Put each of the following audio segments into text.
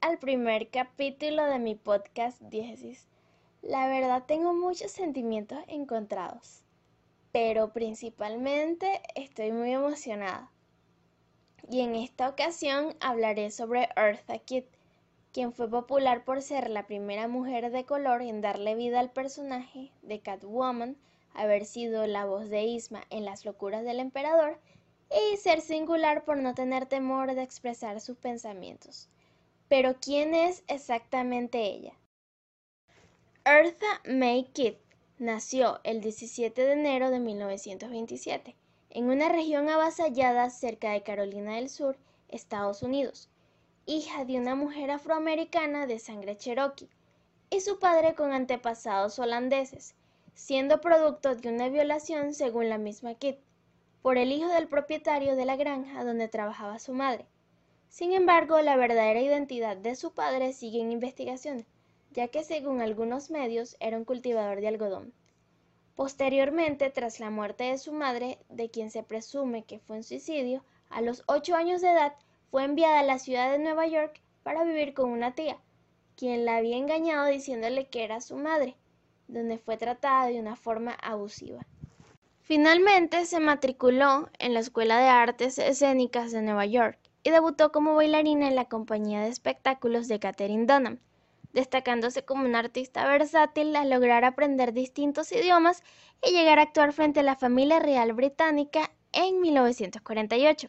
al primer capítulo de mi podcast Diecis. La verdad tengo muchos sentimientos encontrados, pero principalmente estoy muy emocionada. Y en esta ocasión hablaré sobre Eartha Kitt, quien fue popular por ser la primera mujer de color en darle vida al personaje de Catwoman, haber sido la voz de Isma en Las locuras del emperador y ser singular por no tener temor de expresar sus pensamientos. Pero ¿quién es exactamente ella? Eartha May Kidd nació el 17 de enero de 1927 en una región avasallada cerca de Carolina del Sur, Estados Unidos, hija de una mujer afroamericana de sangre cherokee y su padre con antepasados holandeses, siendo producto de una violación según la misma Kidd, por el hijo del propietario de la granja donde trabajaba su madre. Sin embargo, la verdadera identidad de su padre sigue en investigación, ya que según algunos medios era un cultivador de algodón. Posteriormente, tras la muerte de su madre, de quien se presume que fue un suicidio, a los ocho años de edad fue enviada a la ciudad de Nueva York para vivir con una tía, quien la había engañado diciéndole que era su madre, donde fue tratada de una forma abusiva. Finalmente se matriculó en la Escuela de Artes Escénicas de Nueva York y debutó como bailarina en la compañía de espectáculos de Catherine Dunham, destacándose como una artista versátil al lograr aprender distintos idiomas y llegar a actuar frente a la familia real británica en 1948.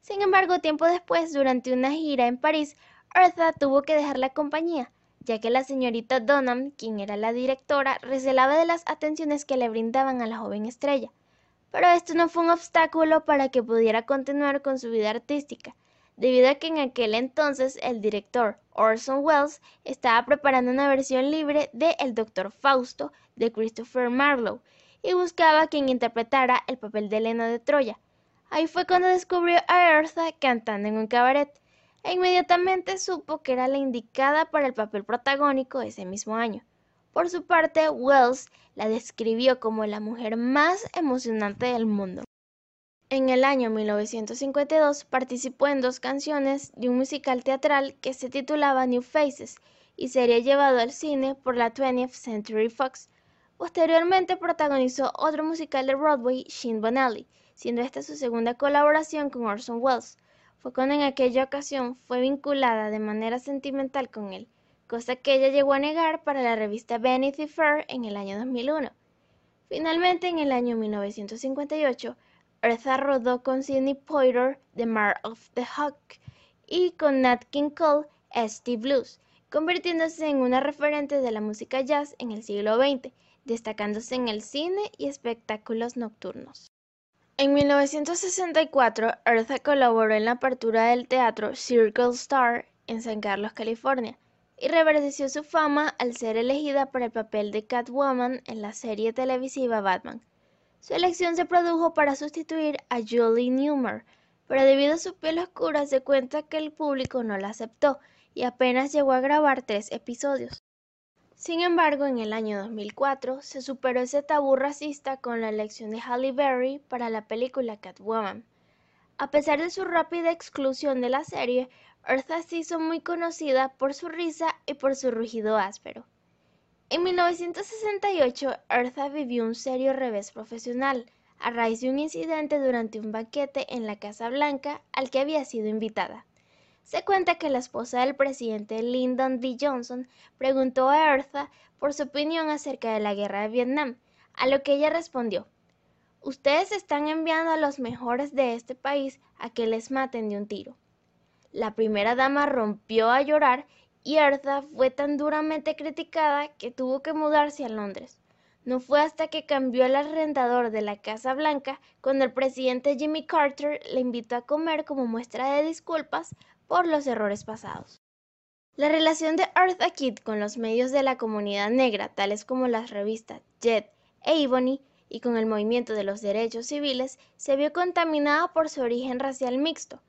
Sin embargo, tiempo después, durante una gira en París, Eartha tuvo que dejar la compañía, ya que la señorita Dunham, quien era la directora, recelaba de las atenciones que le brindaban a la joven estrella pero esto no fue un obstáculo para que pudiera continuar con su vida artística, debido a que en aquel entonces el director Orson Welles estaba preparando una versión libre de El Doctor Fausto de Christopher Marlowe y buscaba quien interpretara el papel de Elena de Troya. Ahí fue cuando descubrió a Eartha cantando en un cabaret e inmediatamente supo que era la indicada para el papel protagónico ese mismo año. Por su parte, Wells la describió como la mujer más emocionante del mundo. En el año 1952 participó en dos canciones de un musical teatral que se titulaba New Faces y sería llevado al cine por la 20th Century Fox. Posteriormente protagonizó otro musical de Broadway, Shin Bonelli, siendo esta su segunda colaboración con Orson Welles. Fue en aquella ocasión fue vinculada de manera sentimental con él cosa que ella llegó a negar para la revista Vanity Fair en el año 2001. Finalmente, en el año 1958, Eartha rodó con Sidney Poitier The Mar of the Hawk y con Nat King Cole Steve Blues, convirtiéndose en una referente de la música jazz en el siglo XX, destacándose en el cine y espectáculos nocturnos. En 1964, Eartha colaboró en la apertura del teatro Circle Star en San Carlos, California, y reverdeció su fama al ser elegida para el papel de Catwoman en la serie televisiva Batman. Su elección se produjo para sustituir a Julie Newmar, pero debido a su piel oscura se cuenta que el público no la aceptó y apenas llegó a grabar tres episodios. Sin embargo, en el año 2004 se superó ese tabú racista con la elección de Halle Berry para la película Catwoman. A pesar de su rápida exclusión de la serie, Eartha se hizo muy conocida por su risa y por su rugido áspero. En 1968, Eartha vivió un serio revés profesional a raíz de un incidente durante un banquete en la Casa Blanca al que había sido invitada. Se cuenta que la esposa del presidente Lyndon B. Johnson preguntó a Eartha por su opinión acerca de la guerra de Vietnam, a lo que ella respondió, Ustedes están enviando a los mejores de este país a que les maten de un tiro. La primera dama rompió a llorar y Eartha fue tan duramente criticada que tuvo que mudarse a Londres. No fue hasta que cambió el arrendador de la Casa Blanca cuando el presidente Jimmy Carter le invitó a comer como muestra de disculpas por los errores pasados. La relación de Eartha Kidd con los medios de la comunidad negra, tales como las revistas Jet e Ebony, y con el movimiento de los derechos civiles, se vio contaminada por su origen racial mixto,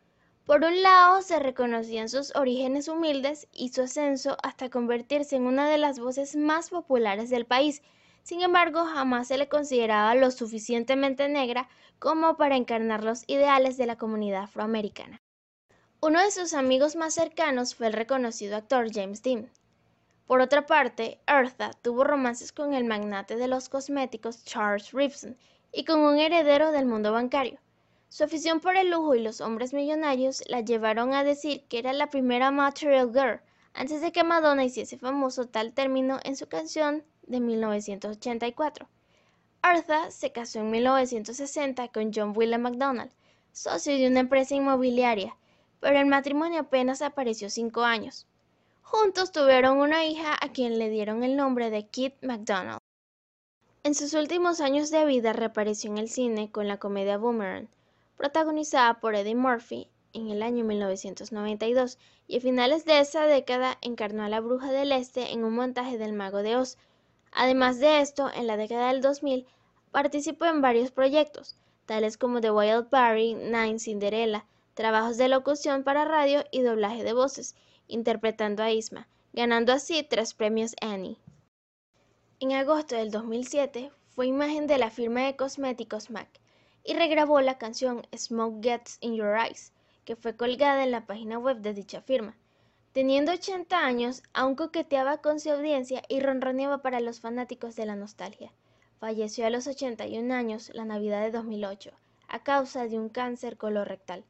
por un lado, se reconocían sus orígenes humildes y su ascenso hasta convertirse en una de las voces más populares del país. Sin embargo, jamás se le consideraba lo suficientemente negra como para encarnar los ideales de la comunidad afroamericana. Uno de sus amigos más cercanos fue el reconocido actor James Dean. Por otra parte, Eartha tuvo romances con el magnate de los cosméticos Charles Ripson y con un heredero del mundo bancario. Su afición por el lujo y los hombres millonarios la llevaron a decir que era la primera material girl, antes de que Madonna hiciese famoso tal término en su canción de 1984. Arthur se casó en 1960 con John William McDonald, socio de una empresa inmobiliaria, pero el matrimonio apenas apareció cinco años. Juntos tuvieron una hija a quien le dieron el nombre de Kit McDonald. En sus últimos años de vida reapareció en el cine con la comedia Boomerang, protagonizada por Eddie Murphy en el año 1992 y a finales de esa década encarnó a la Bruja del Este en un montaje del Mago de Oz. Además de esto, en la década del 2000 participó en varios proyectos, tales como The Wild Party, Nine Cinderella, trabajos de locución para radio y doblaje de voces, interpretando a Isma, ganando así tres premios Annie. En agosto del 2007 fue imagen de la firma de cosméticos MAC y regrabó la canción Smoke Gets in Your Eyes, que fue colgada en la página web de dicha firma. Teniendo 80 años, aún coqueteaba con su audiencia y ronroneaba para los fanáticos de la nostalgia. Falleció a los 81 años la Navidad de 2008, a causa de un cáncer colorectal.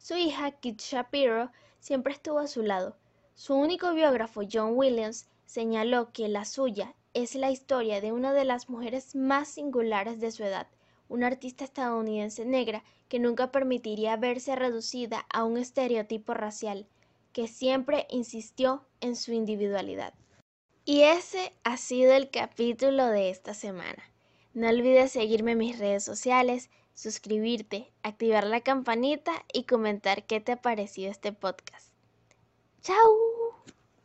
Su hija, Kit Shapiro, siempre estuvo a su lado. Su único biógrafo, John Williams, señaló que la suya es la historia de una de las mujeres más singulares de su edad, una artista estadounidense negra que nunca permitiría verse reducida a un estereotipo racial, que siempre insistió en su individualidad. Y ese ha sido el capítulo de esta semana. No olvides seguirme en mis redes sociales, suscribirte, activar la campanita y comentar qué te ha parecido este podcast. ¡Chao!